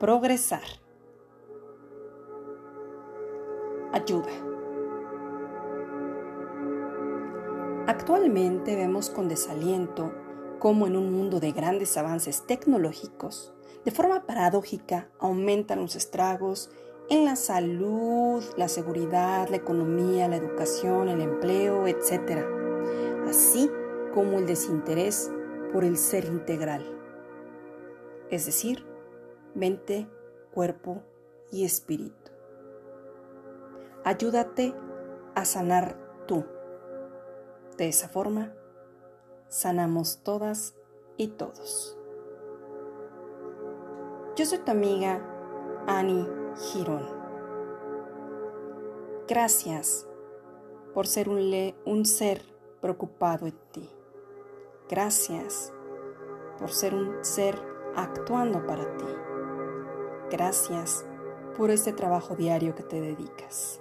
progresar. Ayuda. Actualmente vemos con desaliento cómo en un mundo de grandes avances tecnológicos, de forma paradójica aumentan los estragos en la salud, la seguridad, la economía, la educación, el empleo, etc. Así como el desinterés por el ser integral, es decir, mente, cuerpo y espíritu. Ayúdate a sanar tú. De esa forma, sanamos todas y todos. Yo soy tu amiga Annie Girón. Gracias por ser un, un ser preocupado en ti. Gracias por ser un ser actuando para ti. Gracias por este trabajo diario que te dedicas.